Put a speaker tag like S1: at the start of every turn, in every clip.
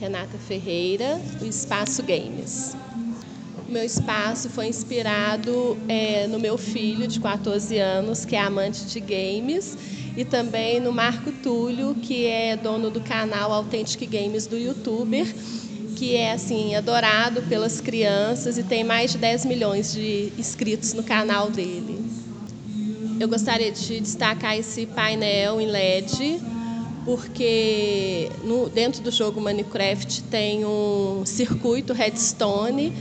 S1: Renata Ferreira, do Espaço Games. O meu espaço foi inspirado é, no meu filho de 14 anos, que é amante de games, e também no Marco Túlio, que é dono do canal Authentic Games do YouTuber, que é assim adorado pelas crianças e tem mais de 10 milhões de inscritos no canal dele. Eu gostaria de destacar esse painel em LED porque no, dentro do jogo Minecraft tem um circuito redstone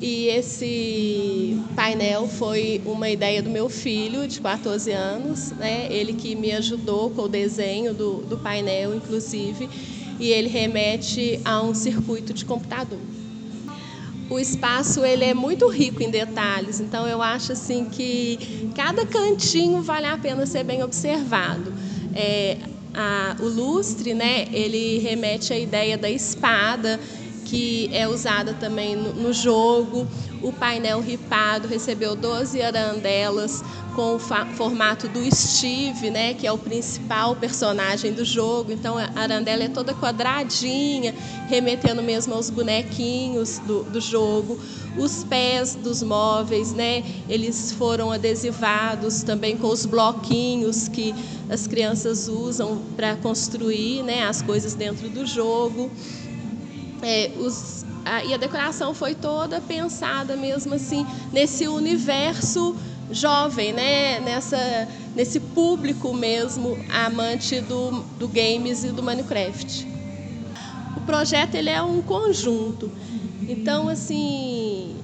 S1: e esse painel foi uma ideia do meu filho, de 14 anos, né? ele que me ajudou com o desenho do, do painel, inclusive, e ele remete a um circuito de computador. O espaço ele é muito rico em detalhes, então eu acho assim que cada cantinho vale a pena ser bem observado. É, a, o lustre, né, ele remete à ideia da espada, que é usada também no, jogo. O painel ripado recebeu 12 arandelas com o formato do Steve, né, que é o principal personagem do jogo. Então a arandela é toda quadradinha, remetendo mesmo aos bonequinhos do, do jogo. Os pés dos móveis, né, eles foram adesivados também com os bloquinhos que as crianças usam para construir, né, as coisas dentro do jogo. É, os, a, e a decoração foi toda pensada mesmo assim nesse universo jovem, né? Nessa, nesse público mesmo amante do, do games e do Minecraft. O projeto ele é um conjunto. Então, assim,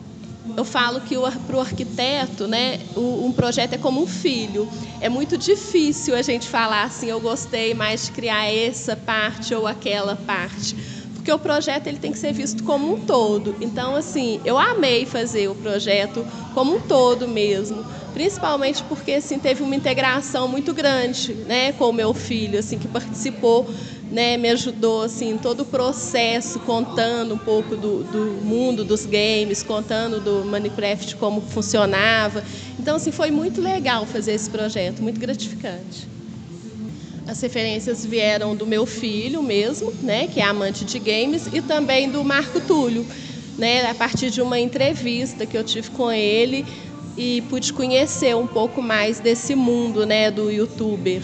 S1: eu falo que para o arquiteto, né, um projeto é como um filho. É muito difícil a gente falar assim, eu gostei mais de criar essa parte ou aquela parte porque o projeto ele tem que ser visto como um todo. Então, assim, eu amei fazer o projeto como um todo mesmo, principalmente porque assim teve uma integração muito grande, né, com o meu filho, assim que participou, né, me ajudou assim todo o processo, contando um pouco do, do mundo dos games, contando do Minecraft como funcionava. Então, assim, foi muito legal fazer esse projeto, muito gratificante. As referências vieram do meu filho mesmo, né, que é amante de games, e também do Marco Túlio, né, a partir de uma entrevista que eu tive com ele e pude conhecer um pouco mais desse mundo, né, do youtuber.